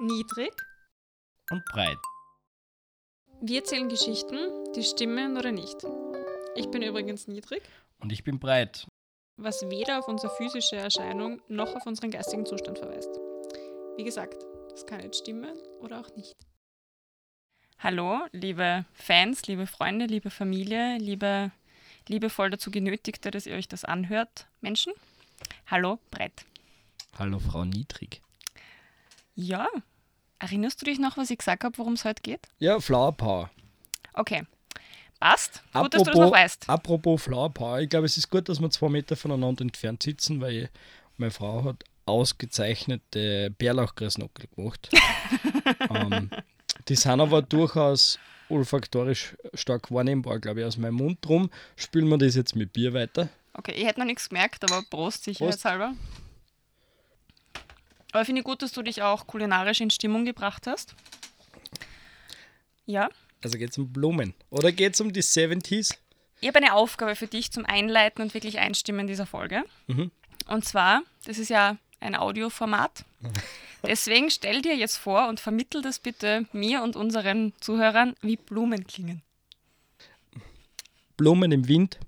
Niedrig. und breit. Wir erzählen Geschichten, die stimmen oder nicht. Ich bin übrigens niedrig, Und ich bin breit. was weder auf unsere physische Erscheinung noch auf unseren geistigen Zustand verweist. Wie gesagt, das kann jetzt stimmen oder auch nicht. Hallo, liebe Fans, liebe Freunde, liebe Familie, liebe liebevoll dazu Genötigte, dass ihr euch das anhört, Menschen. Hallo, Brett. Hallo Frau Niedrig. Ja, erinnerst du dich noch, was ich gesagt habe, worum es heute geht? Ja, Flower Power. Okay, passt. Gut, dass du das noch weißt. apropos Flower Power, ich glaube, es ist gut, dass wir zwei Meter voneinander entfernt sitzen, weil meine Frau hat ausgezeichnete Bärlauchgräsnockel gemacht. ähm, die sind aber durchaus olfaktorisch stark wahrnehmbar, glaube ich, aus meinem Mund. Drum spülen wir das jetzt mit Bier weiter. Okay, ich hätte noch nichts gemerkt, aber Prost, sicherheitshalber. Aber finde ich gut, dass du dich auch kulinarisch in Stimmung gebracht hast. Ja, Also geht es um Blumen. Oder geht es um die 70s? ich habe eine Aufgabe für dich zum Einleiten und wirklich Einstimmen dieser Folge. Mhm. Und zwar, das ist ja ein Audioformat. Deswegen stell dir jetzt vor und vermittel das bitte mir und unseren Zuhörern, wie Blumen klingen. Blumen im Wind.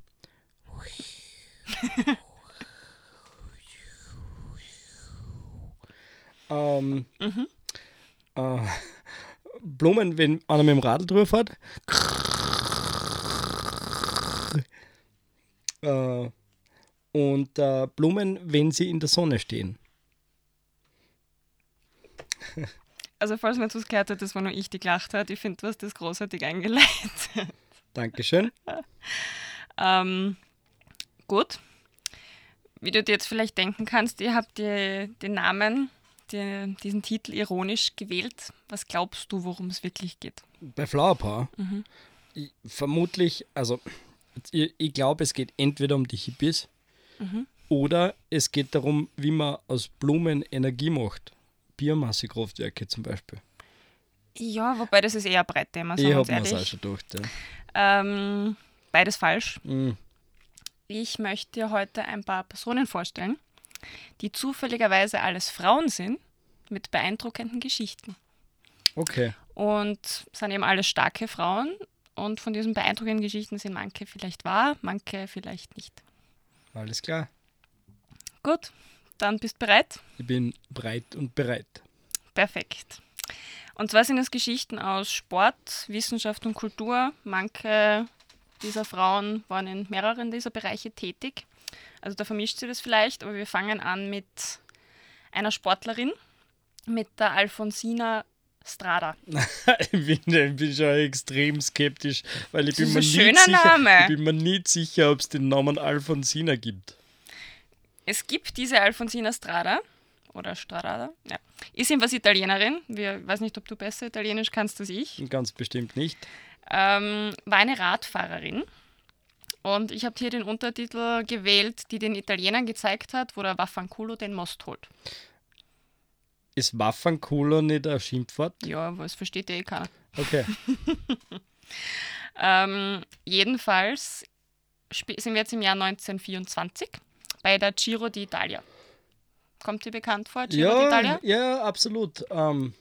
ähm, äh, Blumen, wenn einer mit dem Radl drüber fährt. Äh, und äh, Blumen, wenn sie in der Sonne stehen. Also, falls man etwas gehört hat, das war nur ich, die gelacht hat. Ich finde, du hast das großartig eingeleitet. Dankeschön. Ähm, gut. Wie du dir jetzt vielleicht denken kannst, ihr habt die, den Namen, die, diesen Titel ironisch gewählt. Was glaubst du, worum es wirklich geht? Bei Flower Power, ich, vermutlich, also ich, ich glaube, es geht entweder um die Hippies oder es geht darum, wie man aus Blumen Energie macht. Biomassekraftwerke zum Beispiel. Ja, wobei das ist eher ein Brettthema, sagen Ich wir uns habe mir das auch ehrlich. schon gedacht. Ja. Ähm, beides falsch. Mm. Ich möchte dir heute ein paar Personen vorstellen, die zufälligerweise alles Frauen sind, mit beeindruckenden Geschichten. Okay. Und sind eben alles starke Frauen. Und von diesen beeindruckenden Geschichten sind manche vielleicht wahr, manche vielleicht nicht. Alles klar. Gut, dann bist bereit? Ich bin breit und bereit. Perfekt. Und zwar sind es Geschichten aus Sport, Wissenschaft und Kultur. Manche dieser Frauen waren in mehreren dieser Bereiche tätig. Also da vermischt sie das vielleicht, aber wir fangen an mit einer Sportlerin, mit der Alfonsina Strada. ich, bin, ich bin schon extrem skeptisch, weil ich bin, mir ein nicht schöner sicher, Name. ich bin mir nicht sicher, ob es den Namen Alfonsina gibt. Es gibt diese Alfonsina Strada, oder Strada, ja. ist jedenfalls Italienerin. Wir weiß nicht, ob du besser Italienisch kannst als ich. Ganz bestimmt nicht. ähm, war eine Radfahrerin. Und ich habe hier den Untertitel gewählt, die den Italienern gezeigt hat, wo der Waffanculo den Most holt. Ist Waffencola nicht ein Schimpfwort? Ja, aber es versteht ja eh keiner. Okay. Ähm, jedenfalls sind wir jetzt im Jahr 1924 bei der Giro d'Italia. Kommt dir bekannt vor, Giro ja, d'Italia? ja, absolut. Ähm,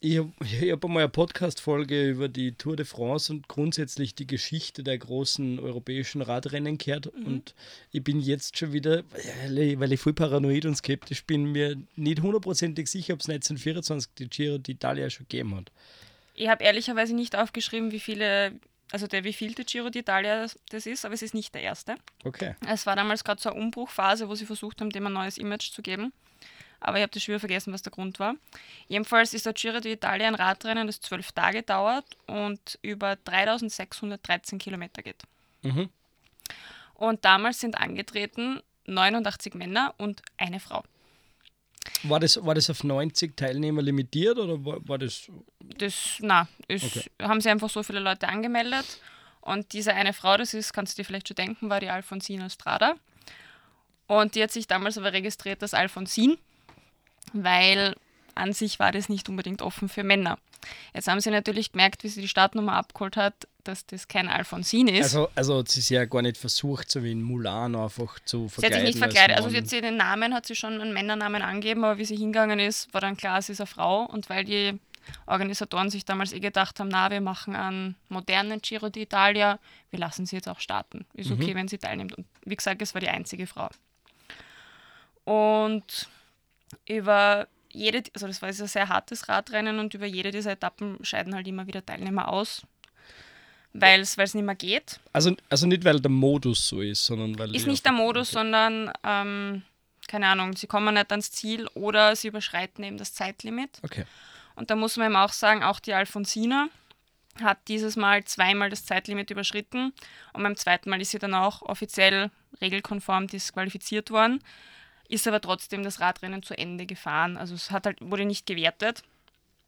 ich habe hab einmal eine Podcast-Folge über die Tour de France und grundsätzlich die Geschichte der großen europäischen Radrennen gehört. Mhm. Und ich bin jetzt schon wieder, weil ich, weil ich voll paranoid und skeptisch bin, mir nicht hundertprozentig sicher, ob es 1924 die Giro d'Italia schon gegeben hat. Ich habe ehrlicherweise nicht aufgeschrieben, wie viele, also der wievielte Giro d'Italia das ist, aber es ist nicht der erste. Okay. Es war damals gerade so eine Umbruchphase, wo sie versucht haben, dem ein neues Image zu geben. Aber ich habe das schon wieder vergessen, was der Grund war. Jedenfalls ist der Giro d'Italia ein Radrennen, das zwölf Tage dauert und über 3613 Kilometer geht. Mhm. Und damals sind angetreten 89 Männer und eine Frau. War das, war das auf 90 Teilnehmer limitiert oder war, war das. Das, na, Okay. haben sie einfach so viele Leute angemeldet. Und diese eine Frau, das ist, kannst du dir vielleicht schon denken, war die Alfonsina Strada. Und die hat sich damals aber registriert als Alfonsin, weil an sich war das nicht unbedingt offen für Männer. Jetzt haben sie natürlich gemerkt, wie sie die Startnummer abgeholt hat, dass das kein Alfonsin ist. Also, also hat sie es ja gar nicht versucht, so wie in Mulan einfach zu verkleiden. Sie hat sich nicht verkleidet. Also sie hat sie den Namen, hat sie schon einen Männernamen angegeben, aber wie sie hingegangen ist, war dann klar, sie ist eine Frau. Und weil die Organisatoren sich damals eh gedacht haben, na, wir machen einen modernen Giro d'Italia, wir lassen sie jetzt auch starten. Ist okay, mhm. wenn sie teilnimmt. Und wie gesagt, es war die einzige Frau. Und über jede, also das war ein sehr hartes Radrennen und über jede dieser Etappen scheiden halt immer wieder Teilnehmer aus, weil es nicht mehr geht. Also, also nicht, weil der Modus so ist, sondern weil... Ist nicht der Modus, okay. sondern, ähm, keine Ahnung, sie kommen nicht ans Ziel oder sie überschreiten eben das Zeitlimit. Okay. Und da muss man eben auch sagen, auch die Alfonsina hat dieses Mal zweimal das Zeitlimit überschritten und beim zweiten Mal ist sie dann auch offiziell regelkonform disqualifiziert worden, ist aber trotzdem das Radrennen zu Ende gefahren. Also es hat halt, wurde nicht gewertet.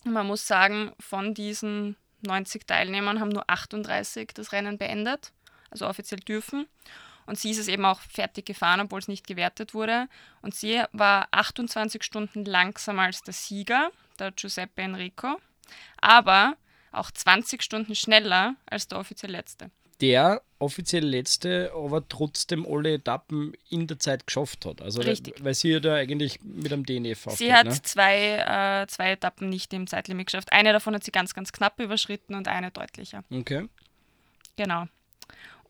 Man muss sagen, von diesen 90 Teilnehmern haben nur 38 das Rennen beendet, also offiziell dürfen. Und sie ist es eben auch fertig gefahren, obwohl es nicht gewertet wurde. Und sie war 28 Stunden langsamer als der Sieger der Giuseppe Enrico, aber auch 20 Stunden schneller als der offiziell letzte. Der offiziell letzte, aber trotzdem alle Etappen in der Zeit geschafft hat. Also Richtig. weil sie ja da eigentlich mit dem DNF aufgeht, Sie hat ne? zwei, äh, zwei Etappen nicht im Zeitlimit geschafft. Eine davon hat sie ganz, ganz knapp überschritten und eine deutlicher. Okay. Genau.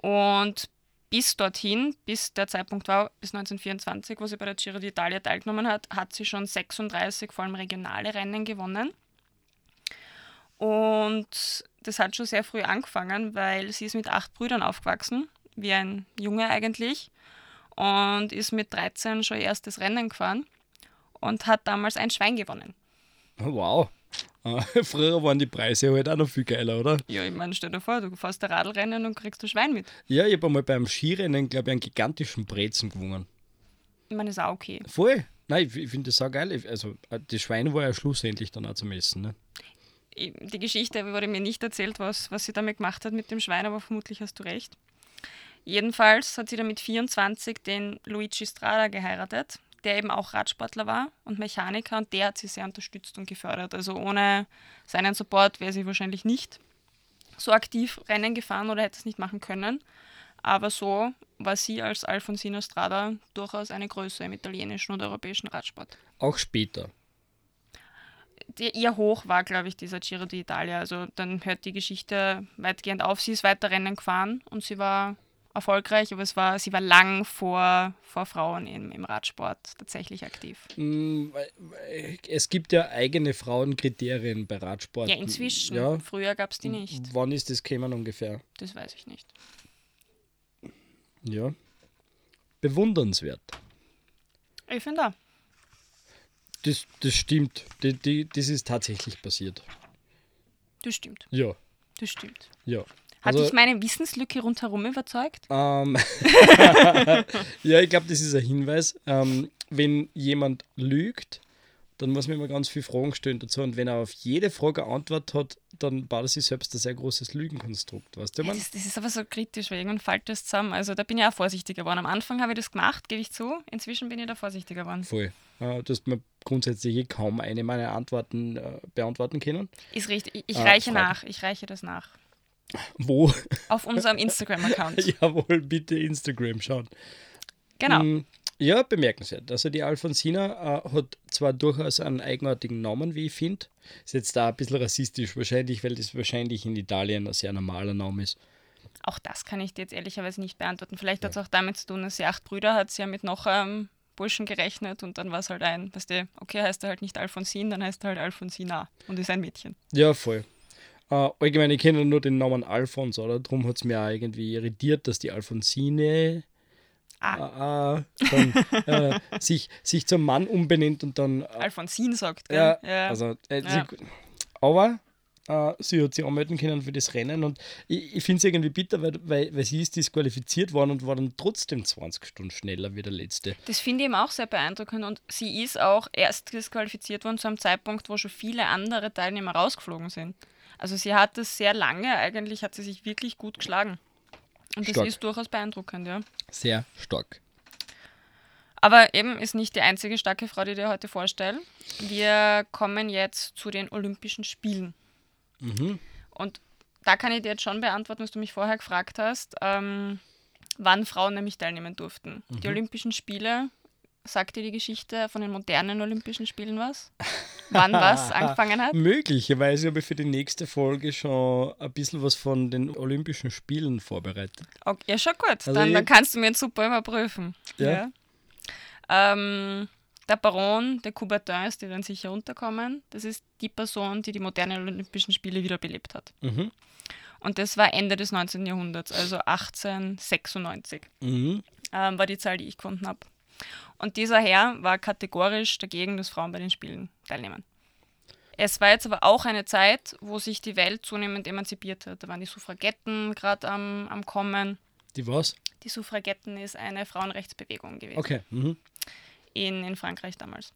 Und bis dorthin, bis der Zeitpunkt war, bis 1924, wo sie bei der Giro d'Italia teilgenommen hat, hat sie schon 36 vor allem regionale Rennen gewonnen. Und das hat schon sehr früh angefangen, weil sie ist mit acht Brüdern aufgewachsen, wie ein Junge eigentlich, und ist mit 13 schon erstes Rennen gefahren und hat damals ein Schwein gewonnen. Wow. Früher waren die Preise halt auch noch viel geiler, oder? Ja, ich meine, stell dir vor, du fährst ein Radlrennen und kriegst ein Schwein mit. Ja, ich habe einmal beim Skirennen, glaube ich, einen gigantischen Brezen gewonnen. Ich meine, das ist auch okay. Voll. Nein, ich, ich finde das auch geil. Also, äh, das Schwein war ja schlussendlich dann auch zum Essen. Ne? Die Geschichte wurde mir nicht erzählt, was, was sie damit gemacht hat mit dem Schwein, aber vermutlich hast du recht. Jedenfalls hat sie dann mit 24 den Luigi Strada geheiratet der eben auch Radsportler war und Mechaniker und der hat sie sehr unterstützt und gefördert. Also ohne seinen Support wäre sie wahrscheinlich nicht so aktiv Rennen gefahren oder hätte es nicht machen können. Aber so war sie als Alfonsina Strada durchaus eine Größe im italienischen und europäischen Radsport. Auch später. Die, ihr Hoch war, glaube ich, dieser Giro d'Italia. Also dann hört die Geschichte weitgehend auf. Sie ist weiter Rennen gefahren und sie war erfolgreich, aber es war, sie war lang vor, vor Frauen im, im Radsport tatsächlich aktiv. Mm, es gibt ja eigene Frauenkriterien bei Radsport. Ja, inzwischen. Ja. Früher gab es die nicht. Wann ist das gekommen ungefähr? Das weiß ich nicht. Ja. Bewundernswert. Ich finde auch. Das, das stimmt. Die, die, das ist tatsächlich passiert. Das stimmt. Ja. Das stimmt. Ja. Hat also, dich meine Wissenslücke rundherum überzeugt? Ähm, ja, ich glaube, das ist ein Hinweis. Ähm, wenn jemand lügt, dann muss man immer ganz viele Fragen stellen dazu. Und wenn er auf jede Frage eine Antwort hat, dann baut er sich selbst ein sehr großes Lügenkonstrukt. Weißt du, ja, das, das, ist aber so kritisch, weil irgendwann fällt das zusammen. Also da bin ich auch vorsichtiger geworden. Am Anfang habe ich das gemacht, gebe ich zu. Inzwischen bin ich da vorsichtiger geworden. Voll. Äh, du hast mir grundsätzlich eh kaum eine meiner Antworten äh, beantworten können. Ist richtig. Ich, ich äh, reiche nach. Ich reiche das nach. Wo? Auf unserem Instagram-Account. Jawohl, bitte Instagram schauen. Genau. Mm, ja, bemerkenswert. Also die Alfonsina äh, hat zwar durchaus einen eigenartigen Namen, wie ich finde. Ist jetzt da ein bisschen rassistisch wahrscheinlich, weil das wahrscheinlich in Italien ein sehr normaler Name ist. Auch das kann ich dir jetzt ehrlicherweise nicht beantworten. Vielleicht hat es auch damit zu tun, dass sie acht Brüder hat, sie ja mit noch ähm, Burschen gerechnet und dann war es halt ein, weißt du, okay, heißt er halt nicht Alfonsin, dann heißt er halt Alfonsina und ist ein Mädchen. Ja, voll. Uh, allgemein, ich kenne nur den Namen Alphons, oder? Darum hat es mir auch irgendwie irritiert, dass die Alfonsine ah. uh, dann, uh, sich, sich zum Mann umbenennt und dann. Alfonsin sagt, gell? Ja, ja. Also, äh, ja. Sie, aber sie hat sich anmelden können für das Rennen und ich, ich finde es irgendwie bitter, weil, weil, weil sie ist disqualifiziert worden und war dann trotzdem 20 Stunden schneller wie der letzte. Das finde ich eben auch sehr beeindruckend und sie ist auch erst disqualifiziert worden zu einem Zeitpunkt, wo schon viele andere Teilnehmer rausgeflogen sind. Also sie hat es sehr lange, eigentlich hat sie sich wirklich gut geschlagen. Und das stark. ist durchaus beeindruckend, ja. Sehr stark. Aber eben ist nicht die einzige starke Frau, die ich dir heute vorstelle. Wir kommen jetzt zu den Olympischen Spielen. Mhm. Und da kann ich dir jetzt schon beantworten, was du mich vorher gefragt hast, ähm, wann Frauen nämlich teilnehmen durften. Die Mhm. Olympischen Spiele, sagt dir die Geschichte von den modernen Olympischen Spielen was? Wann was angefangen hat? Möglicherweise habe ich für die nächste Folge schon ein bisschen was von den Olympischen Spielen vorbereitet. Okay, ja, schon gut. Also dann, dann kannst du mir super überprüfen. Ja. Ähm, der Baron de Coubertin ist dir dann sicher unterkommen. Das ist die Person, die die modernen Olympischen Spiele wiederbelebt hat. Mhm. Und das war Ende des 19. Jahrhunderts, also 1896. Mhm. ähm, war die Zahl, die ich gefunden habe. Und dieser Herr war kategorisch dagegen, dass Frauen bei den Spielen teilnehmen. Es war jetzt aber auch eine Zeit, wo sich die Welt zunehmend emanzipiert hat. Da waren die Suffragetten gerade am, am Kommen. Die was? Die Suffragetten ist eine Frauenrechtsbewegung gewesen Okay. Mhm. in, in Frankreich damals.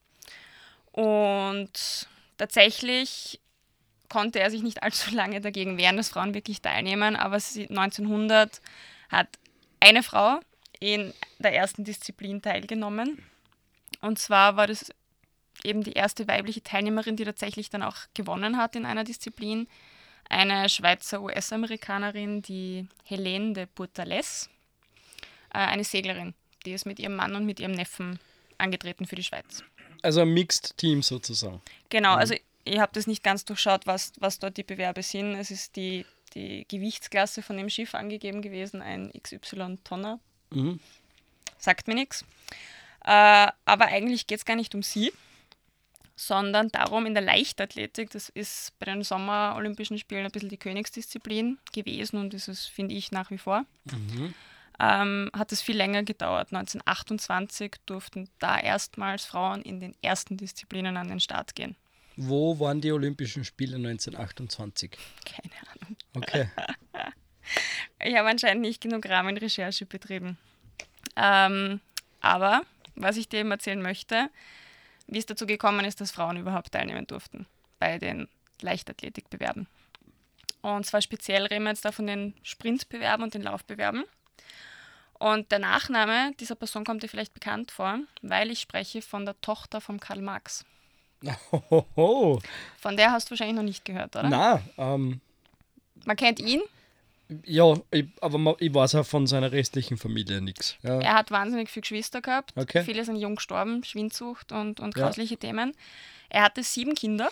Und tatsächlich konnte er sich nicht allzu lange dagegen wehren, dass Frauen wirklich teilnehmen, aber sie, 1900 hat eine Frau in der ersten Disziplin teilgenommen. Und zwar war das eben die erste weibliche Teilnehmerin, die tatsächlich dann auch gewonnen hat in einer Disziplin. Eine Schweizer US-Amerikanerin, die Helene de Bourtales, äh, eine Seglerin, die ist mit ihrem Mann und mit ihrem Neffen angetreten für die Schweiz. Also ein Mixed Team sozusagen. Genau, also ich habe das nicht ganz durchschaut, was, was dort die Bewerbe sind. Es ist die, die Gewichtsklasse von dem Schiff angegeben gewesen, ein XY-Tonner. Mhm. Sagt mir nichts. Äh, aber eigentlich geht es gar nicht um sie, sondern darum in der Leichtathletik, das ist bei den Sommer-Olympischen Spielen ein bisschen die Königsdisziplin gewesen und ist es, finde ich, nach wie vor. Ähm, hat es viel länger gedauert. 1928 durften da erstmals Frauen in den ersten Disziplinen an den Start gehen. Wo waren die Olympischen Spiele 1928? Keine Ahnung. Okay. Ich habe anscheinend nicht genug Rahmenrecherche betrieben. Ähm, aber was ich dir eben erzählen möchte, wie es dazu gekommen ist, dass Frauen überhaupt teilnehmen durften bei den Leichtathletikbewerben. Und zwar speziell reden wir jetzt da von den Sprintbewerben und den Laufbewerben. Und der Nachname dieser Person kommt dir vielleicht bekannt vor, weil ich spreche von der Tochter von Karl Marx. Hohoho. Von der hast du wahrscheinlich noch nicht gehört, oder? Na, ähm, Man kennt ihn, ja, ich, aber ma- ich weiß auch von seiner restlichen Familie nichts. Ja. Er hat wahnsinnig viele Geschwister gehabt. Okay. Viele sind jung gestorben, Schwindsucht und, und Ja. grausliche Themen. Er hatte sieben Kinder.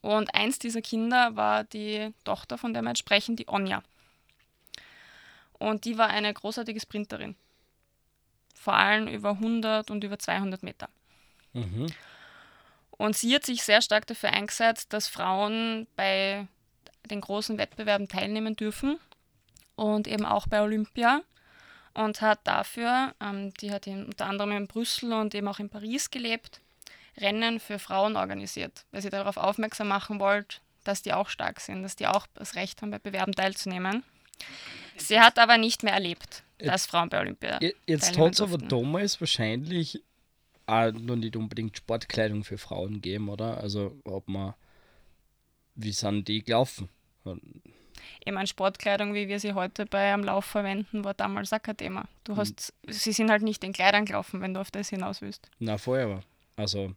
Und eins dieser Kinder war die Tochter, von der wir jetzt sprechen, die Onja. Und die war eine großartige Sprinterin. Vor allem über 100 und über 200 Meter. Mhm. Und sie hat sich sehr stark dafür eingesetzt, dass Frauen bei den großen Wettbewerben teilnehmen dürfen und eben auch bei Olympia. Und hat dafür, ähm, die hat in, unter anderem in Brüssel und eben auch in Paris gelebt, Rennen für Frauen organisiert, weil sie darauf aufmerksam machen wollte, dass die auch stark sind, dass die auch das Recht haben, bei Bewerben teilzunehmen. Sie hat aber nicht mehr erlebt, dass Frauen bei Olympia Je- Jetzt hat es aber damals wahrscheinlich auch noch nicht unbedingt Sportkleidung für Frauen gegeben, oder? Also, ob man, wie sind die gelaufen? Ich meine, Sportkleidung, wie wir sie heute bei am Lauf verwenden, war damals auch kein Thema. Du hast, sie sind halt nicht in Kleidern gelaufen, wenn du auf das hinaus willst. Na, vorher aber. Also,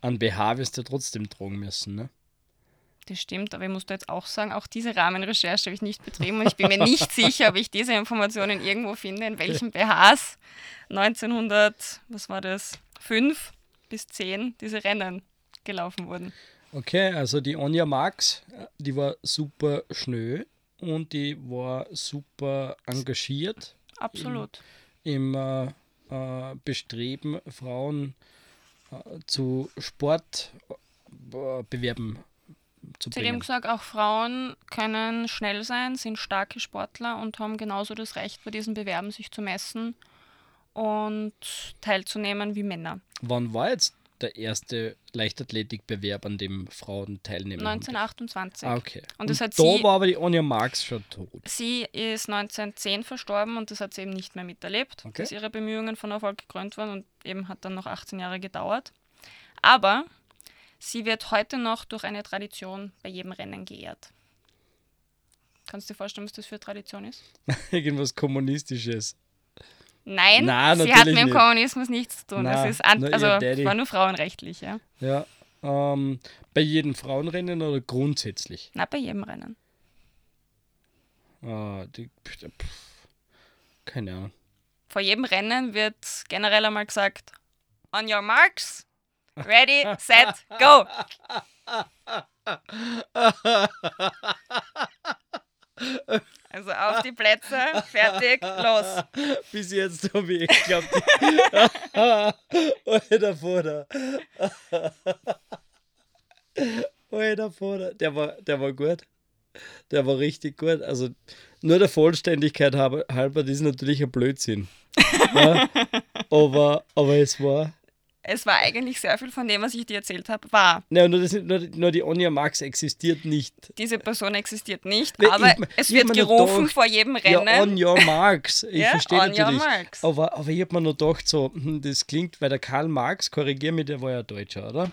an BH wirst du trotzdem tragen müssen, ne? Das stimmt, aber ich muss da jetzt auch sagen, auch diese Rahmenrecherche habe ich nicht betrieben und ich bin mir nicht sicher, ob ich diese Informationen irgendwo finde, in welchen BHs 1900, was war das, 5 bis 10 diese Rennen gelaufen wurden. Okay, also die Anja Marx, äh, die war super schnell und die war super engagiert Absolut. im äh, äh, Bestreben, Frauen äh, zu Sportbewerben zu Sie haben bringen. gesagt, auch Frauen können schnell sein, sind starke Sportler und haben genauso das Recht, bei diesen Bewerben sich zu messen und teilzunehmen wie Männer. Wann war jetzt der erste Leichtathletikbewerb, an dem Frauen teilnehmen? haben dürfen? 1928. Ah, okay. Und das hat da sie- war aber die Anja Marx schon tot. Sie ist 1910 verstorben und das hat sie eben nicht mehr miterlebt, Okay. dass ihre Bemühungen von Erfolg gekrönt waren und eben hat dann noch 18 Jahre gedauert. Aber sie wird heute noch durch eine Tradition bei jedem Rennen geehrt. Kannst du dir vorstellen, was das für eine Tradition ist? Irgendwas Kommunistisches. Nein, Nein, sie hat mit dem nicht. Kommunismus nichts zu tun. Nein, das ist also war nur frauenrechtlich, ja. Ja. Ähm, bei jedem Frauenrennen oder grundsätzlich? Na, bei jedem Rennen. Ah, die, pff, keine Ahnung. Vor jedem Rennen wird generell einmal gesagt, on your marks, ready, set, go. Also auf die Plätze, fertig, los. Bis jetzt habe ich geglaubt, Alter Vater. Alter Vater. Der war, der war gut. Der war richtig gut. Also nur der Vollständigkeit halber, halber das ist natürlich ein Blödsinn. ja, aber, aber es war. Es war eigentlich sehr viel von dem, was ich dir erzählt habe, wahr. Nein, nur, das, nur, nur die Onja Max existiert nicht. Diese Person existiert nicht, Nee, aber ich- es ich wird gerufen gedacht, vor jedem Ja, Rennen. on your marks. Ich Ja, verstehe natürlich. marks. Aber, aber ich habe mir noch gedacht, so, hm, das klingt, weil der Karl Marx, korrigier mich, der war ja Deutscher, oder?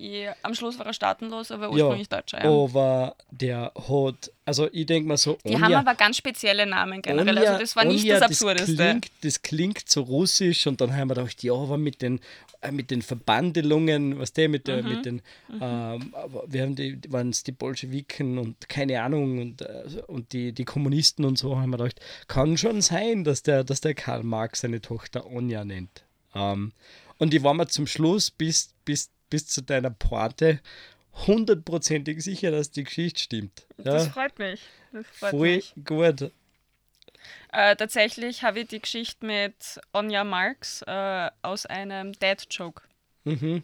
Ja, am Schluss war er staatenlos, aber ursprünglich Deutscher. Ja. Aber der hat, also ich denke mal so, Die haben aber ganz spezielle Namen generell. Onja- also das war nicht Onja, das Absurdeste. Das klingt, das klingt so russisch und dann haben wir gedacht, ja, aber mit den, äh, mit den Verbandelungen, was der mit, der, Mhm. mit den, ähm, aber wir haben die, waren es die Bolschewiken und keine Ahnung und, äh, und die, die Kommunisten und so, haben wir gedacht, kann schon sein, dass der, dass der Karl Marx seine Tochter Onja nennt. Ähm, und ich war mir zum Schluss bis, bis, bis zu deiner Pointe hundertprozentig sicher, dass die Geschichte stimmt. Das Ja, freut mich. Das freut voll mich. gut. Äh, tatsächlich habe ich die Geschichte mit Onja Marx äh, aus einem Dad-Joke. Mhm.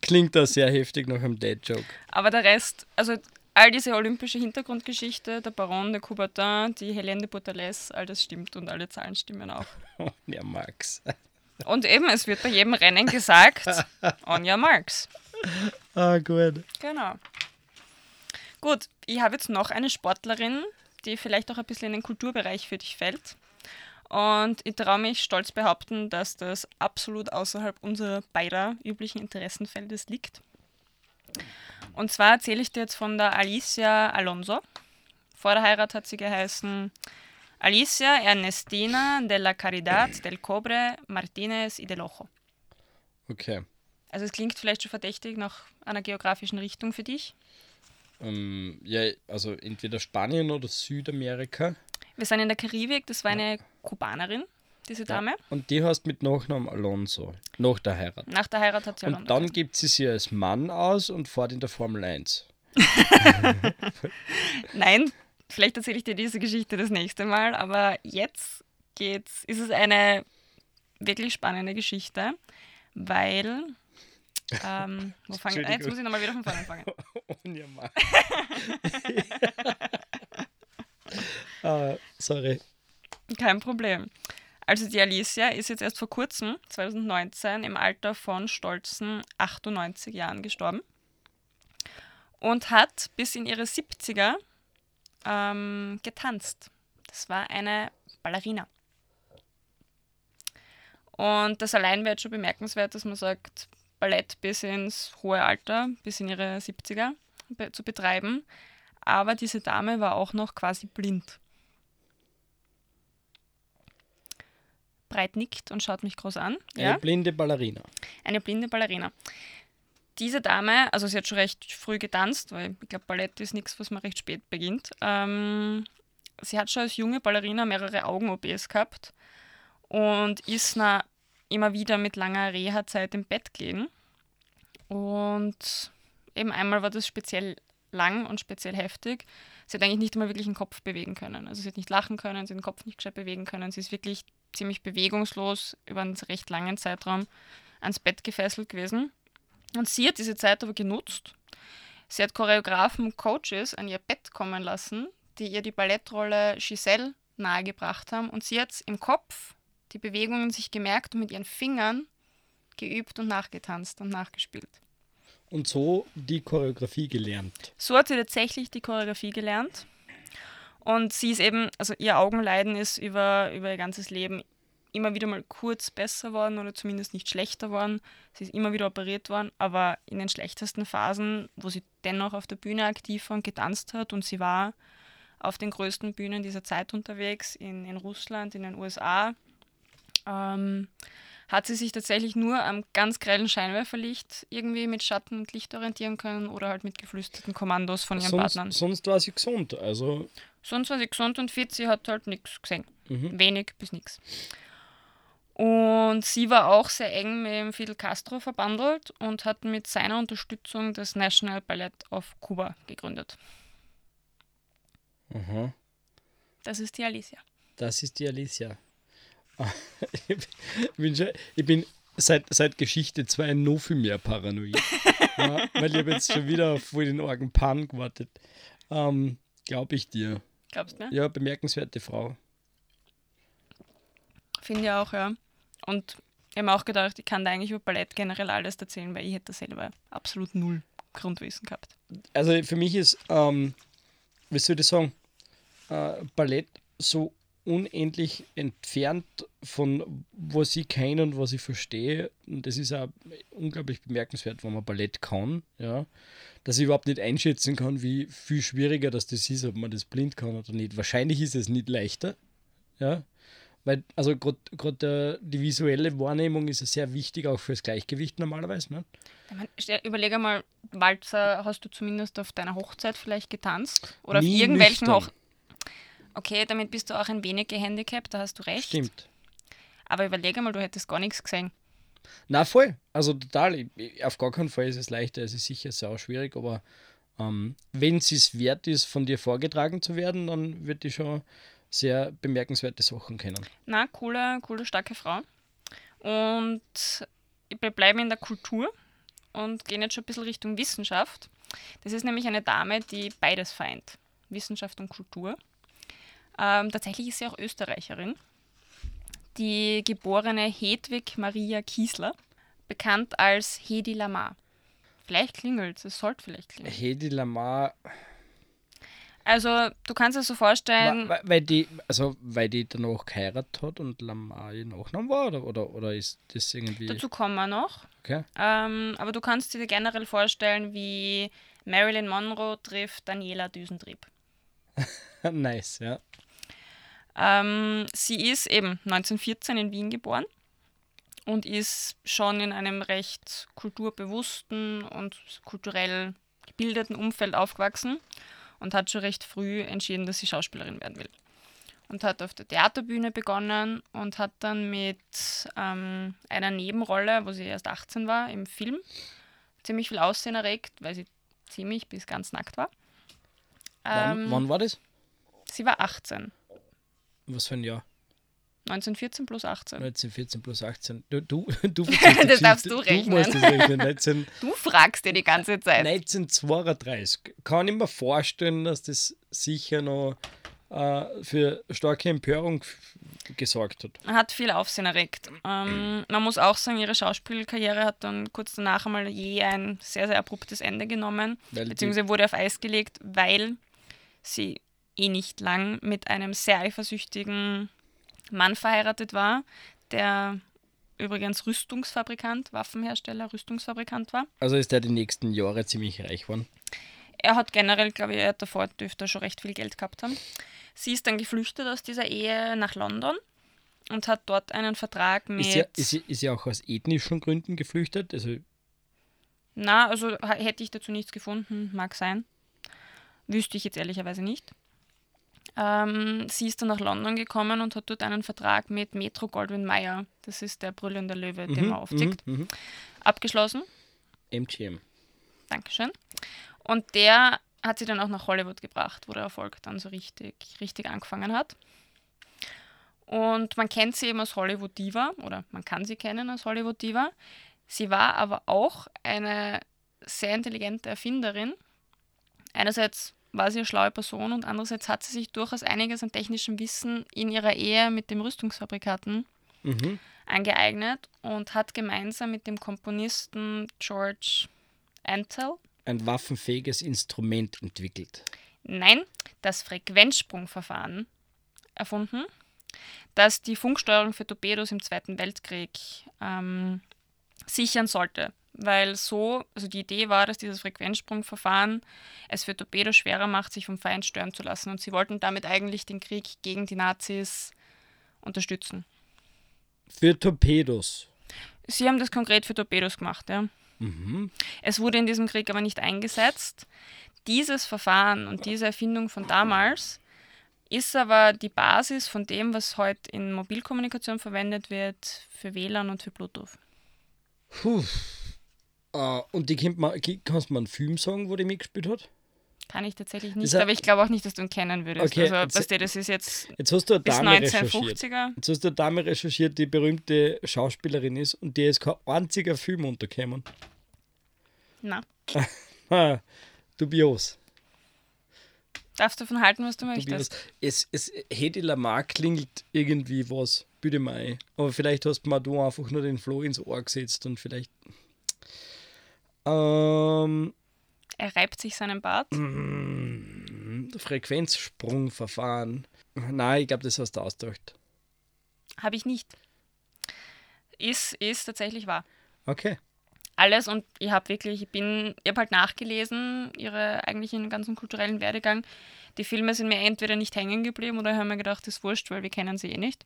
Klingt da sehr heftig nach einem Dad-Joke. Aber der Rest, also all diese olympische Hintergrundgeschichte, der Baron de Coubertin, die Helene de Bourtalès, all das stimmt und alle Zahlen stimmen auch. ja, Max. Und eben, es wird bei jedem Rennen gesagt, Onja Marx. Ah, gut. Genau. Gut, ich habe jetzt noch eine Sportlerin, die vielleicht auch ein bisschen in den Kulturbereich für dich fällt. Und ich traue mich stolz behaupten, dass das absolut außerhalb unserer beider üblichen Interessenfeldes liegt. Und zwar erzähle ich dir jetzt von der Alicia Alonso. Vor der Heirat hat sie geheißen Alicia Ernestina de la Caridad del Cobre Martínez y del Ojo. Okay. Also es klingt vielleicht schon verdächtig nach einer geografischen Richtung für dich. Ähm, ja, also entweder Spanien oder Südamerika. Wir sind in der Karibik, das war eine Kubanerin, diese Dame. Und die heißt mit Nachnamen Alonso. Nach der Heirat. Nach der Heirat hat sie Und Alonso. dann gibt sie sich als Mann aus und fährt in der Formel 1. Nein, vielleicht erzähle ich dir diese Geschichte das nächste Mal, aber jetzt geht's, ist es eine wirklich spannende Geschichte, weil. Ähm, wo fange ich? Jetzt muss ich nochmal wieder von vorne anfangen. Und ja, Mann. ah, sorry. Kein Problem. Also die Alicia ist jetzt erst vor kurzem, 2019, im Alter von stolzen 98 Jahren gestorben und hat bis in ihre 70er ähm, getanzt. Das war eine Ballerina. Und das allein wäre jetzt schon bemerkenswert, dass man sagt, Ballett bis ins hohe Alter, bis in ihre 70er be zu betreiben. Aber diese Dame war auch noch quasi blind. Breit nickt und schaut mich groß an. Eine Ja? blinde Ballerina. Eine blinde Ballerina. Diese Dame, also sie hat schon recht früh getanzt, weil ich glaube, Ballett ist nichts, was man recht spät beginnt. Ähm, sie hat schon als junge Ballerina mehrere Augen-OPs gehabt und ist na, immer wieder mit langer Reha-Zeit im Bett gelegen. Und eben einmal war das speziell lang und speziell heftig. Sie hat eigentlich nicht einmal wirklich den Kopf bewegen können. Also sie hat nicht lachen können, sie hat den Kopf nicht gescheit bewegen können. Sie ist wirklich ziemlich bewegungslos über einen recht langen Zeitraum ans Bett gefesselt gewesen. Und sie hat diese Zeit aber genutzt. Sie hat Choreografen und Coaches an ihr Bett kommen lassen, die ihr die Ballettrolle Giselle nahegebracht haben. Und sie hat im Kopf die Bewegungen sich gemerkt und mit ihren Fingern geübt und nachgetanzt und nachgespielt. Und so die Choreografie gelernt. So hat sie tatsächlich die Choreografie gelernt. Und sie ist eben, also ihr Augenleiden ist über, über ihr ganzes Leben immer wieder mal kurz besser worden oder zumindest nicht schlechter worden. Sie ist immer wieder operiert worden, aber in den schlechtesten Phasen, wo sie dennoch auf der Bühne aktiv war und getanzt hat und sie war auf den größten Bühnen dieser Zeit unterwegs, in, in Russland, in den USA, ähm, hat sie sich tatsächlich nur am ganz grellen Scheinwerferlicht irgendwie mit Schatten und Licht orientieren können oder halt mit geflüsterten Kommandos von ihren sonst, Partnern. Sonst war sie gesund, also. Sonst war sie gesund und fit, sie hat halt nichts gesehen. Mhm. Wenig bis nichts. Und sie war auch sehr eng mit Fidel Castro verbandelt und hat mit seiner Unterstützung das National Ballet of Cuba gegründet. Mhm. Das ist die Alicia. Das ist die Alicia. ich bin, schon, ich bin seit, seit Geschichte 2 noch viel mehr paranoid. ja, weil ich habe jetzt schon wieder auf den Orgen Pan gewartet. Ähm, Glaube ich dir. Glaubst du, ne? Ja, bemerkenswerte Frau. Finde ich auch, ja. Und ich habe mir auch gedacht, ich kann da eigentlich über Ballett generell alles erzählen, weil ich hätte selber absolut null Grundwissen gehabt. Also für mich ist, ähm, wie soll ich sagen, äh, Ballett so unendlich entfernt von was ich kenne und was ich verstehe. Und das ist auch unglaublich bemerkenswert, wenn man Ballett kann, ja. Dass ich überhaupt nicht einschätzen kann, wie viel schwieriger das, das ist, ob man das blind kann oder nicht. Wahrscheinlich ist es nicht leichter, ja. Weil, also gerade die visuelle Wahrnehmung ist ja sehr wichtig, auch fürs Gleichgewicht normalerweise. Ne? Überlege mal, Walzer hast du zumindest auf deiner Hochzeit vielleicht getanzt? Oder Nie auf irgendwelchen Hochzeiten? Okay, damit bist du auch ein wenig gehandicapt, da hast du recht. Stimmt. Aber überlege mal, du hättest gar nichts gesehen. Na voll, also total. Auf gar keinen Fall ist es leichter, es ist sicher sehr schwierig, aber ähm, wenn es es wert ist, von dir vorgetragen zu werden, dann wird die schon sehr bemerkenswerte Sachen kennen. Na, coole, coole, starke Frau. Und wir bleiben in der Kultur und gehen jetzt schon ein bisschen Richtung Wissenschaft. Das ist nämlich eine Dame, die beides vereint, Wissenschaft und Kultur. Ähm, tatsächlich ist sie auch Österreicherin. Die geborene Hedwig Maria Kiesler, bekannt als Hedi Lamar. Vielleicht klingelt es, es sollte vielleicht klingeln. Hedi Lamar. Also, du kannst es so vorstellen. Weil, weil, die, also, weil die danach geheiratet hat und Lamar ihr Nachname war, oder, oder, oder ist das irgendwie. Dazu kommen wir noch. Okay. Ähm, aber du kannst dir generell vorstellen, wie Marilyn Monroe trifft Daniela Düsentrieb. nice, ja. Ähm, sie ist eben 1914 in Wien geboren und ist schon in einem recht kulturbewussten und kulturell gebildeten Umfeld aufgewachsen und hat schon recht früh entschieden, dass sie Schauspielerin werden will. Und hat auf der Theaterbühne begonnen und hat dann mit ähm, einer Nebenrolle, wo sie erst 18 war, im Film ziemlich viel Aussehen erregt, weil sie ziemlich bis ganz nackt war. Ähm, wann, wann war das? Sie war 18. Was für ein Jahr? 1914 plus 18. 1914 plus 18. Du, du, du das darfst du rechnen. Du, rechnen. 19, du fragst dir die ganze Zeit. 1932. Kann ich mir vorstellen, dass das sicher noch äh, für starke Empörung gesorgt hat. Hat viel Aufsehen erregt. Ähm, man muss auch sagen, ihre Schauspielkarriere hat dann kurz danach einmal je ein sehr, sehr abruptes Ende genommen. Weil beziehungsweise wurde auf Eis gelegt, weil sie eh nicht lang mit einem sehr eifersüchtigen Mann verheiratet war, der übrigens Rüstungsfabrikant, Waffenhersteller, Rüstungsfabrikant war. Also ist er die nächsten Jahre ziemlich reich geworden? Er hat generell, glaube ich, er hat davor dürfte er schon recht viel Geld gehabt haben. Sie ist dann geflüchtet aus dieser Ehe nach London und hat dort einen Vertrag mit. Ist sie, ist sie, ist sie auch aus ethnischen Gründen geflüchtet? Also Na, also hätte ich dazu nichts gefunden, mag sein. Wüsste ich jetzt ehrlicherweise nicht. Ähm, sie ist dann nach London gekommen und hat dort einen Vertrag mit Metro Goldwyn Mayer, das ist der brüllende Löwe, mhm, den man aufzieht, mhm, mhm, abgeschlossen. MGM. Dankeschön. Und der hat sie dann auch nach Hollywood gebracht, wo der Erfolg dann so richtig, richtig angefangen hat. Und man kennt sie eben als Hollywood Diva oder man kann sie kennen als Hollywood Diva. Sie war aber auch eine sehr intelligente Erfinderin. Einerseits war sie eine schlaue Person und andererseits hat sie sich durchaus einiges an technischem Wissen in ihrer Ehe mit dem Rüstungsfabrikanten mhm. angeeignet und hat gemeinsam mit dem Komponisten George Antel ein waffenfähiges Instrument entwickelt. Nein, das Frequenzsprungverfahren erfunden, das die Funksteuerung für Torpedos im Zweiten Weltkrieg ähm, sichern sollte weil so, also die Idee war, dass dieses Frequenzsprungverfahren es für Torpedos schwerer macht, sich vom Feind stören zu lassen. Und sie wollten damit eigentlich den Krieg gegen die Nazis unterstützen. Für Torpedos. Sie haben das konkret für Torpedos gemacht, ja. Mhm. Es wurde in diesem Krieg aber nicht eingesetzt. Dieses Verfahren und diese Erfindung von damals ist aber die Basis von dem, was heute in Mobilkommunikation verwendet wird, für WLAN und für Bluetooth. Puh. Uh, und die kennt man, kannst du mal einen Film sagen, wo die mitgespielt hat? Kann ich tatsächlich nicht, aber ich glaube auch nicht, dass du ihn kennen würdest. Okay, also, weißt du, das ist jetzt, jetzt hast du eine bis Dame 1950er. recherchiert. Jetzt hast du eine Dame recherchiert, die berühmte Schauspielerin ist und die ist kein einziger Film untergekommen. Na, Ah, dubios. darfst du davon halten, was du dubios. möchtest. Es, es, Hedy Lamar klingelt irgendwie was, bitte mal. Aber vielleicht hast du mal du einfach nur den Floh ins Ohr gesetzt und vielleicht. Ähm, Er reibt sich seinen Bart. mm, Frequenzsprungverfahren. Nein, ich glaube, das hast du ausgedacht. Habe ich nicht. Ist, ist tatsächlich wahr. Okay. Alles und ich habe wirklich, ich bin, ich habe halt nachgelesen, ihre eigentlichen ganzen kulturellen Werdegang. Die Filme sind mir entweder nicht hängen geblieben oder haben mir gedacht, das ist wurscht, weil wir kennen sie eh nicht.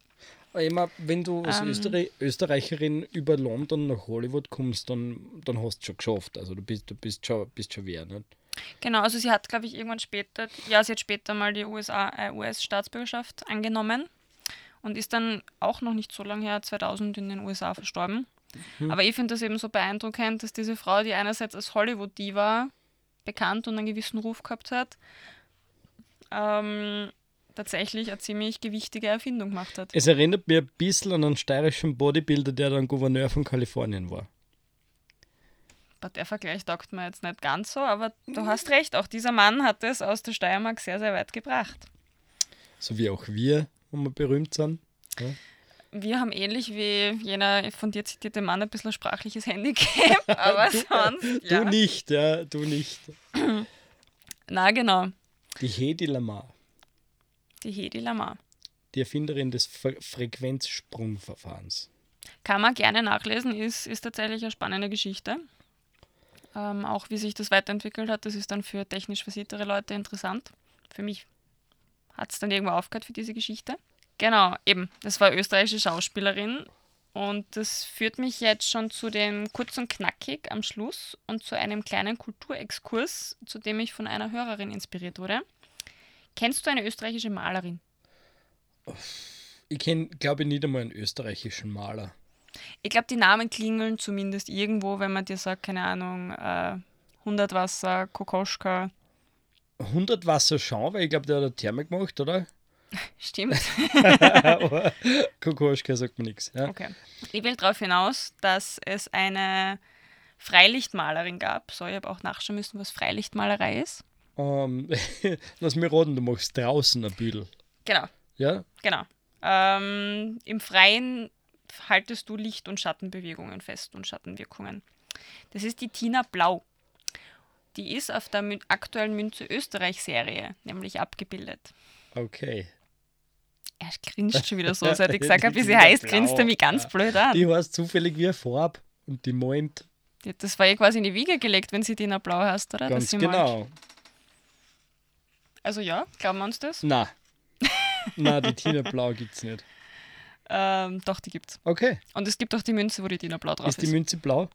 Immer, wenn du als Ähm. Österreich, Österreicherin über London nach Hollywood kommst, dann, dann hast du schon geschafft. Also du bist, du bist schon, bist schon wer. Nicht? Genau, also sie hat, glaube ich, irgendwann später, ja, sie hat später mal die USA, äh, US-Staatsbürgerschaft angenommen und ist dann auch noch nicht so lange her, 2000 in den USA verstorben. Aber ich finde das eben so beeindruckend, dass diese Frau, die einerseits als Hollywood-Diva bekannt und einen gewissen Ruf gehabt hat, ähm, tatsächlich eine ziemlich gewichtige Erfindung gemacht hat. Es erinnert mir ein bisschen an einen steirischen Bodybuilder, der dann Gouverneur von Kalifornien war. Aber der Vergleich taugt mir jetzt nicht ganz so, aber du hast recht, auch dieser Mann hat es aus der Steiermark sehr, sehr weit gebracht. So wie auch wir, wo wir berühmt sind. Wir haben ähnlich wie jener von dir zitierte Mann ein bisschen ein sprachliches Handicap, aber sonst, ja. Du nicht, ja, du nicht. Na genau, Die Hedy Lamar, die Hedi Lamar. die Erfinderin des Fre Frequenzsprungverfahrens. Kann man gerne nachlesen, ist, ist tatsächlich eine spannende Geschichte. Ähm, auch wie sich das weiterentwickelt hat, das ist dann für technisch versiertere Leute interessant. Für mich hat es dann irgendwo aufgehört für diese Geschichte. Genau, eben, das war österreichische Schauspielerin. Und das führt mich jetzt schon zu dem kurz und knackig am Schluss und zu einem kleinen Kulturexkurs, zu dem ich von einer Hörerin inspiriert wurde. Kennst du eine österreichische Malerin? Ich kenne, glaube ich, nicht einmal einen österreichischen Maler. Ich glaube, die Namen klingeln zumindest irgendwo, wenn man dir sagt, keine Ahnung, äh, 100 Wasser, Kokoschka. 100 Wasser schon, weil ich glaube, der hat eine Therme gemacht, oder? Stimmt. Aber Kokoschka sagt mir nichts. Ja. Okay. Ich will darauf hinaus, dass es eine Freilichtmalerin gab. So, ich habe auch nachschauen müssen, was Freilichtmalerei ist. Ähm, lass mich raten, du machst draußen ein Büdel. Genau, Ja? genau. Ähm, Im Freien haltest du Licht- und Schattenbewegungen fest und Schattenwirkungen. Das ist die Tina Blau. Die ist auf der aktuellen Münze Österreich-Serie nämlich abgebildet. Okay. Er grinst schon wieder so, seit ich gesagt habe, wie sie heißt, grinst er mich ganz blöd an. Die heißt zufällig wie eine Farbe und die meint Ja, Das war ja quasi in die Wiege gelegt, wenn sie Tina Blau heißt, oder? Ganz genau. Also ja, glauben wir uns das? Na. Na, die Tina Blau gibt's nicht. Ähm, doch, die gibt's. Okay. Und es gibt auch die Münze, wo die Tina Blau drauf Ist ist. die Münze blau?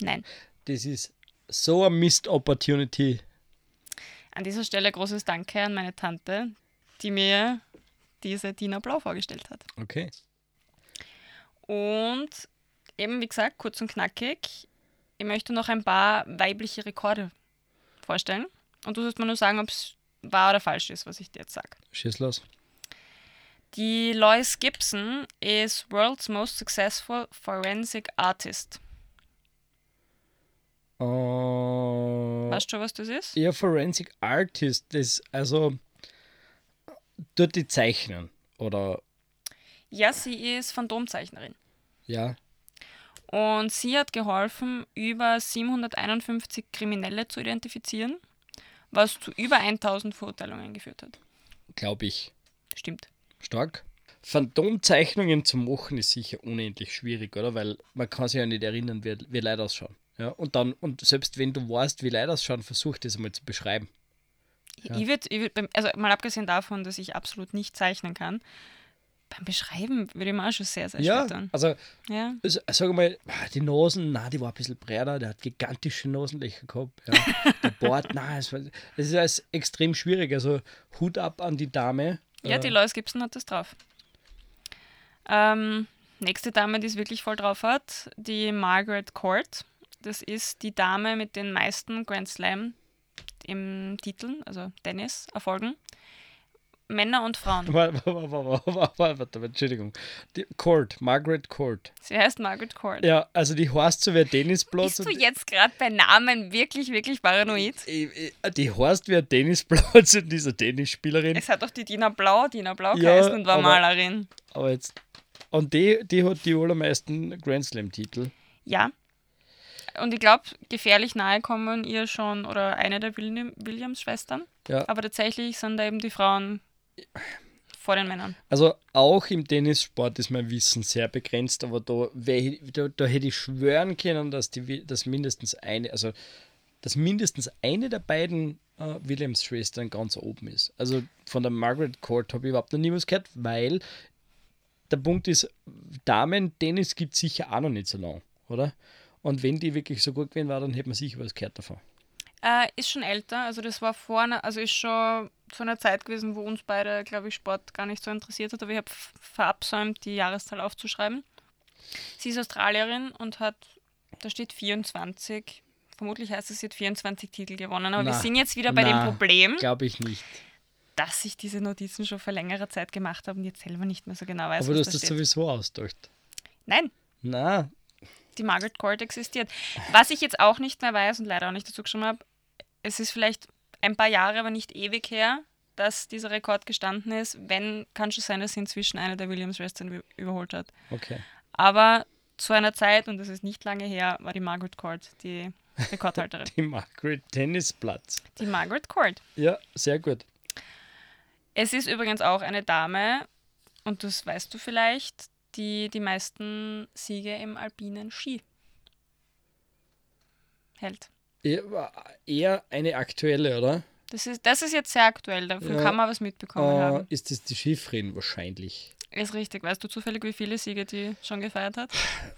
Nein. Das ist so eine Missed Opportunity. An dieser Stelle großes Danke an meine Tante, die mir diese Tina Blau vorgestellt hat. Okay. Und eben, wie gesagt, kurz und knackig. Ich möchte noch ein paar weibliche Rekorde vorstellen. Und du sollst mir nur sagen, ob es wahr oder falsch ist, was ich dir jetzt sage. Schieß los. Die Lois Gibson ist World's Most Successful Forensic Artist. Äh, Weißt du schon, was das ist? ja, Forensic Artist, das also tut die zeichnen. Oder Ja, sie ist Phantomzeichnerin. ja. Und sie hat geholfen, über 751 Kriminelle zu identifizieren, was zu über 1000 Verurteilungen geführt hat. glaube ich. Stimmt. Stark. Phantomzeichnungen zu machen ist sicher unendlich schwierig, oder? Weil man kann sich ja nicht erinnern, wie, wie Leute ausschauen. Ja? Und dann, und selbst wenn du weißt, wie Leute ausschauen, versuch das mal zu beschreiben. Ich würd, ich würd, beim- also mal abgesehen davon, dass ich absolut nicht zeichnen kann, beim Beschreiben würde ich mir auch schon sehr, sehr Ja, schwer tun. also Ja. Also, sag mal, die Nosen, na, die war ein bisschen breiter, der hat gigantische Nosenlöcher gehabt. Ja. Der Bart, na, es, war, es ist alles extrem schwierig. Also Hut ab an die Dame. Ja, die Äh, Lois Gibson hat das drauf. Ähm, nächste Dame, die es wirklich voll drauf hat, die Margaret Court. Das ist die Dame mit den meisten Grand Slam im Titel, also Tennis-Erfolgen. Männer und Frauen. Warte, Entschuldigung. Die Court, Margaret Court. Sie heißt Margaret Court. Ja, also die heißt so wie ein Tennisplatz. Bist du jetzt gerade bei Namen wirklich, wirklich paranoid? Die heißt wie ein Tennisplatz und diese Tennisspielerin. Es hat doch die Dina Blau, Dina Blau Ja, geheißen und war aber- Malerin. Aber jetzt. Und die, die hat die allermeisten Grand Slam-Titel. Ja. Und ich glaube, gefährlich nahe kommen ihr schon oder eine der William- Williams-Schwestern. Ja. Aber tatsächlich sind da eben die Frauen vor den Männern. Also auch im Tennissport ist mein Wissen sehr begrenzt, aber da, da, da hätte ich schwören können, dass, die, dass mindestens eine, also dass mindestens eine der beiden äh, Williams-Schwestern ganz oben ist. Also von der Margaret Court habe ich überhaupt noch nie was gehört, weil der Punkt ist, Damen-Tennis gibt es sicher auch noch nicht so lang, oder? Und wenn die wirklich so gut gewesen war, dann hätte man sicher was gehört davon. Äh, ist schon älter, also das war vor einer, also ist schon zu einer Zeit gewesen, wo uns beide, glaube ich, Sport gar nicht so interessiert hat, aber ich habe verabsäumt, die Jahreszahl aufzuschreiben. Sie ist Australierin und hat, da steht 24, vermutlich heißt es, sie hat 24 Titel gewonnen, aber wir Na, sind jetzt wieder bei na. dem Problem, Glaube ich nicht. dass ich diese Notizen schon vor längerer Zeit gemacht habe und jetzt selber nicht mehr so genau weiß, aber du hast da das steht. sowieso ausgedacht. Nein, Na, die Margaret Court existiert. Was ich jetzt auch nicht mehr weiß und leider auch nicht dazu geschrieben habe, es ist vielleicht ein paar Jahre, aber nicht ewig her, dass dieser Rekord gestanden ist. Wenn, kann schon sein, dass sie inzwischen eine der Williams-Schwestern ü- überholt hat. okay. Aber zu einer Zeit, und das ist nicht lange her, war die Margaret Court die Rekordhalterin. Die Margaret Tennisplatz. die Margaret Court. Ja, sehr gut. Es ist übrigens auch eine Dame, und das weißt du vielleicht, die die meisten Siege im alpinen Ski hält. Eher, eine aktuelle, oder? Das ist, das ist jetzt sehr aktuell, davon Ja. kann man was mitbekommen Äh, haben. ist das die Schifferin wahrscheinlich? Ist richtig. Weißt du zufällig, wie viele Siege die schon gefeiert hat?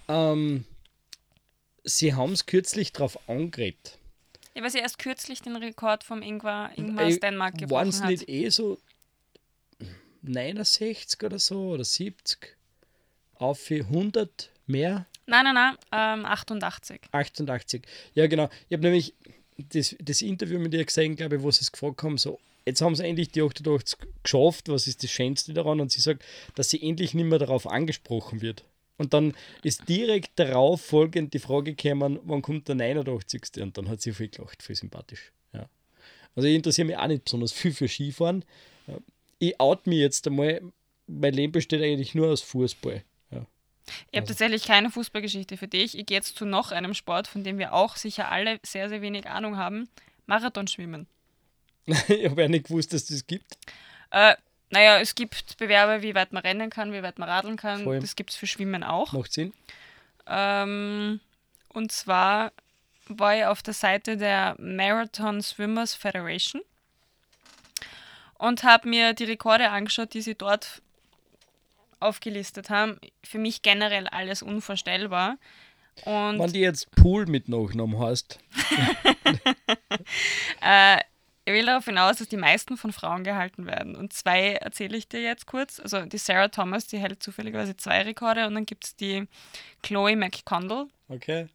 Ähm, sie haben es kürzlich drauf angeredet. Ja, weil sie erst kürzlich den Rekord vom Ingmar, Ingmar Ey, aus Dänemark Waren gebrochen es hat. nicht eh so 69 oder so oder 70? Auf für 100 mehr? Nein, nein, nein, ähm, 88. 88. Ja, genau. Ich habe nämlich das, das Interview mit ihr gesehen, glaube ich, wo sie es gefragt haben, so, jetzt haben sie endlich die 88 geschafft, was ist das Schönste daran? Und sie sagt, dass sie endlich nicht mehr darauf angesprochen wird. Und dann ist direkt darauf folgend die Frage gekommen, wann kommt der 89. Und dann hat sie viel gelacht, viel sympathisch. Ja. Also ich interessiere mich auch nicht besonders viel für Skifahren. Ich out mich jetzt einmal, mein Leben besteht eigentlich nur aus Fußball. Ich habe tatsächlich keine Fußballgeschichte für dich. Ich gehe jetzt zu noch einem Sport, von dem wir auch sicher alle sehr, sehr wenig Ahnung haben. Marathonschwimmen. ich habe ja nicht gewusst, dass das gibt. Äh, naja, es gibt Bewerbe, wie weit man rennen kann, wie weit man radeln kann. Voll. Das gibt es für Schwimmen auch. Macht Sinn? Ähm, und zwar war ich auf der Seite der Marathon Swimmers Federation und habe mir die Rekorde angeschaut, die sie dort aufgelistet haben. Für mich generell alles unvorstellbar. Und Wenn die jetzt Pool mit Nachnamen heißt, Äh, ich will darauf hinaus, dass die meisten von Frauen gehalten werden. Und zwei erzähle ich dir jetzt kurz. Also die Sarah Thomas, die hält zufälligerweise zwei Rekorde. Und dann gibt es die Chloe McCondell, okay?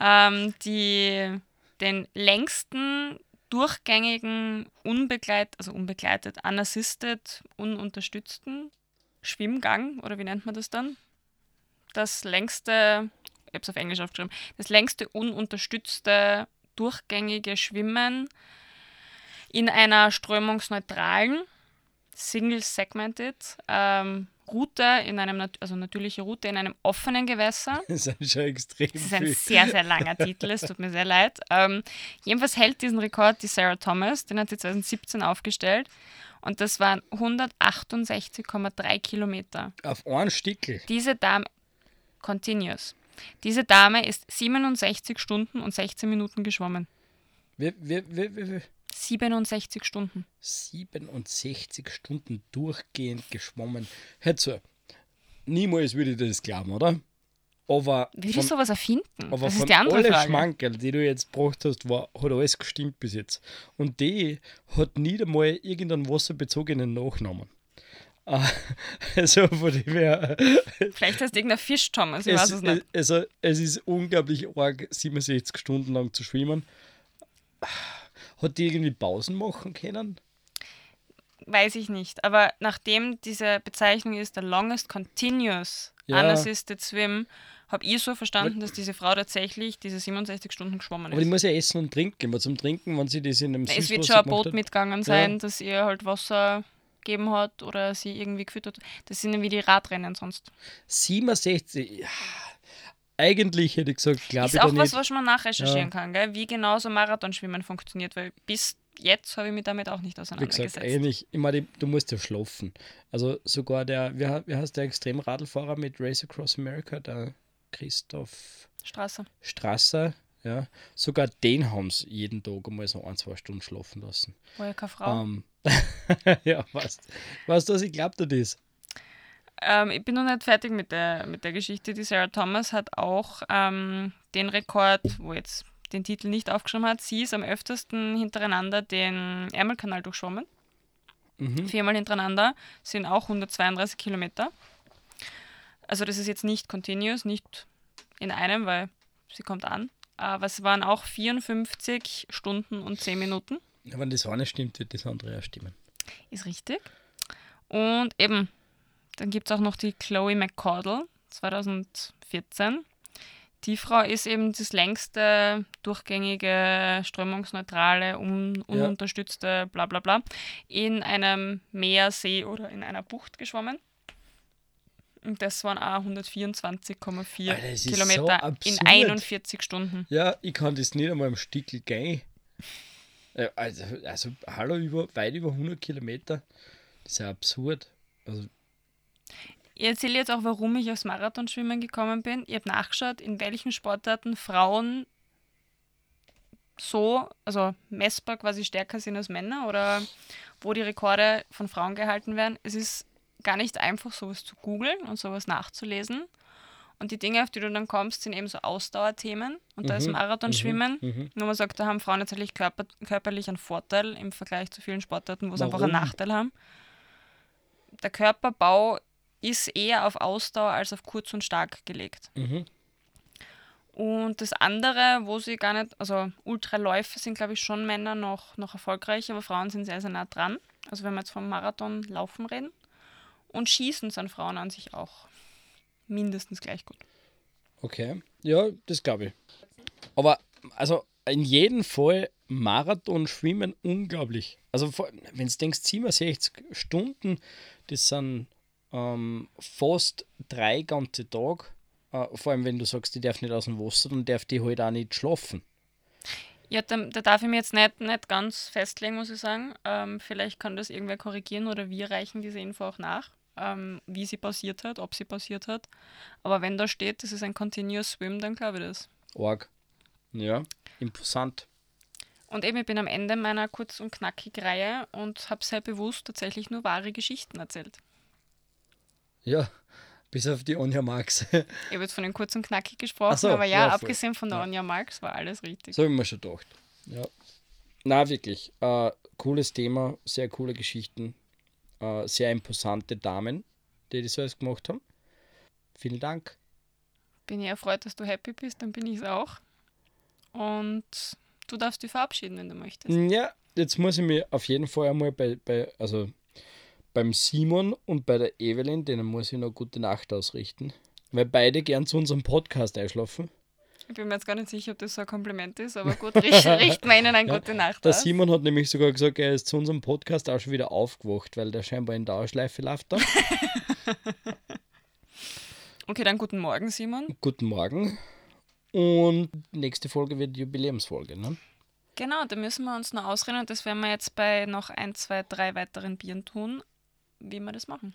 ähm, die den längsten durchgängigen, unbegleitet, also unbegleitet, unassisted, ununterstützten Schwimmgang, oder wie nennt man das dann? Das längste, ich habe es auf Englisch aufgeschrieben, das längste ununterstützte durchgängige Schwimmen in einer strömungsneutralen, single-segmented ähm, Route, in einem, also natürliche Route in einem offenen Gewässer. Das ist schon extrem Das ist ein sehr, sehr langer Titel, es tut mir sehr leid. Ähm, jedenfalls hält diesen Rekord die Sarah Thomas, den hat sie 2017 aufgestellt. Und das waren 168,3 Kilometer. Auf einen Stickel. Diese Dame, continuous, diese Dame ist 67 Stunden und 16 Minuten geschwommen. Wie, wie, wie, wie, wie? 67 Stunden. 67 Stunden durchgehend geschwommen. Hör zu, niemals würde ich das glauben, oder? Aber Würdest du sowas erfinden? aber das ist die andere alle Frage. Schmankerl, die du jetzt gebracht hast, war, hat alles gestimmt bis jetzt. Und die hat nie einmal irgendeinen wasserbezogenen Nachnamen. Also von dem her, Vielleicht heißt irgendein Fisch Thomas, ich weiß es, es nicht. also, es ist unglaublich arg, 67 Stunden lang zu schwimmen. Hat die irgendwie Pausen machen können? Weiß ich nicht. Aber nachdem diese Bezeichnung ist, der longest continuous Ja. unassisted swim, habe ich so verstanden, dass diese Frau tatsächlich diese 67 Stunden geschwommen Aber die ist. muss ja essen und trinken. Weil zum Trinken, wenn sie das in einem Es wird schon ein Boot hat- mitgegangen sein, dass ihr halt Wasser gegeben hat oder sie irgendwie gefüttert. Das sind ja wie die Radrennen sonst. 67. Ja. Eigentlich hätte ich gesagt, glaube ich Ist auch was, nicht. was man nachrecherchieren Ja. kann, gell? wie genau so Marathonschwimmen funktioniert, weil bis jetzt habe ich mich damit auch nicht Wie gesagt, auseinandergesetzt. eigentlich, ich meine, du musst ja schlafen. Also sogar der, wie heißt der Extremradlfahrer mit Race Across America, der Christoph Straße. Strasser, ja, sogar den haben sie jeden Tag einmal so ein, zwei Stunden schlafen lassen. War ja keine Frau. Ähm, ja, du, was ich glaube, das ist? Ähm, ich bin noch nicht fertig mit der, mit der Geschichte. Die Sarah Thomas hat auch ähm, den Rekord, wo jetzt den Titel nicht aufgeschrieben hat. Sie ist am öftesten hintereinander den Ärmelkanal durchschwommen. Mhm. Viermal hintereinander sind auch 132 Kilometer. Also das ist jetzt nicht continuous, nicht in einem, weil sie kommt an. Aber es waren auch 54 Stunden und 10 Minuten. Ja, wenn das eine stimmt, wird das andere auch stimmen. Ist richtig. Und eben, dann gibt es auch noch die Chloe McCaudle 2014. Die Frau ist eben das längste, durchgängige, strömungsneutrale, un ununterstützte, bla bla bla, in einem Meer, See oder in einer Bucht geschwommen. Und das waren auch 124,4 Alter, es ist so Kilometer in absurd. 41 Stunden. Ja, ich kann das nicht einmal im Stickel gehen. Äh, Also, also hallo, über, weit über 100 Kilometer. Das ist ja absurd. Also, Ich erzähle jetzt auch, warum ich aufs Marathonschwimmen gekommen bin. Ich habe nachgeschaut, in welchen Sportarten Frauen so, also messbar quasi stärker sind als Männer oder wo die Rekorde von Frauen gehalten werden. Es ist gar nicht einfach, sowas zu googeln und sowas nachzulesen. Und die Dinge, auf die du dann kommst, sind eben so Ausdauerthemen. Und da ist Mhm, Marathonschwimmen. mhm. Nur man sagt, da haben Frauen tatsächlich körper, körperlich einen Vorteil im Vergleich zu vielen Sportarten, wo sie einfach einen? Nachteil haben. Der Körperbau ist eher auf Ausdauer als auf kurz und stark gelegt. Mhm. Und das andere, wo sie gar nicht, also Ultraläufe sind, glaube ich, schon Männer noch, noch erfolgreich, aber Frauen sind sehr, sehr nah dran. Also wenn wir jetzt vom Marathon laufen reden. Und Schießen sind Frauen an sich auch mindestens gleich gut. Okay, ja, das glaube ich. Aber also in jedem Fall Marathon schwimmen unglaublich. Also wenn du denkst, 67 Stunden, das sind ähm, fast drei ganze Tage. Äh, vor allem wenn du sagst, die darf nicht aus dem Wasser, dann darf die halt auch nicht schlafen. Ja, da, da darf ich mir jetzt nicht, nicht ganz festlegen, muss ich sagen. Ähm, vielleicht kann das irgendwer korrigieren oder wir reichen diese Info auch nach, ähm, wie sie passiert hat, ob sie passiert hat. Aber wenn da steht, das ist ein Continuous Swim, dann glaube ich das. Org. Ja, imposant. Und eben, ich bin am Ende meiner kurz und knackig Reihe und habe sehr bewusst tatsächlich nur wahre Geschichten erzählt. Ja, bis auf die Anja Marx. Ich habe jetzt von den kurz und knackig gesprochen, so, aber ja, ja, abgesehen von der Ja. Anja Marx war alles richtig. So habe ich mir schon gedacht. Ja. Na, wirklich. Äh, cooles Thema, sehr coole Geschichten, äh, sehr imposante Damen, die das alles gemacht haben. Vielen Dank. Bin ich erfreut, dass du happy bist, dann bin ich es auch. Und du darfst dich verabschieden, wenn du möchtest. Ja, jetzt muss ich mich auf jeden Fall einmal bei, bei also beim Simon und bei der Evelyn, denen muss ich noch gute Nacht ausrichten, weil beide gern zu unserem Podcast einschlafen. Ich bin mir jetzt gar nicht sicher, ob das so ein Kompliment ist, aber gut, richt, richten wir ihnen eine Ja, gute Nacht Der aus. Simon hat nämlich sogar gesagt, er ist zu unserem Podcast auch schon wieder aufgewacht, weil der scheinbar in Dauerschleife läuft da. Okay, dann guten Morgen, Simon. Guten Morgen. Und nächste Folge wird die Jubiläumsfolge, ne? Genau, da müssen wir uns noch ausreden und das werden wir jetzt bei noch ein, zwei, drei weiteren Bieren tun, wie wir das machen.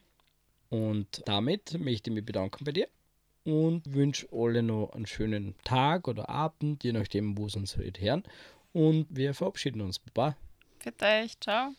Und damit möchte ich mich bedanken bei dir und wünsche alle noch einen schönen Tag oder Abend, je nachdem, wo sie uns heute hören. und wir verabschieden uns. Baba. Für euch. Ciao.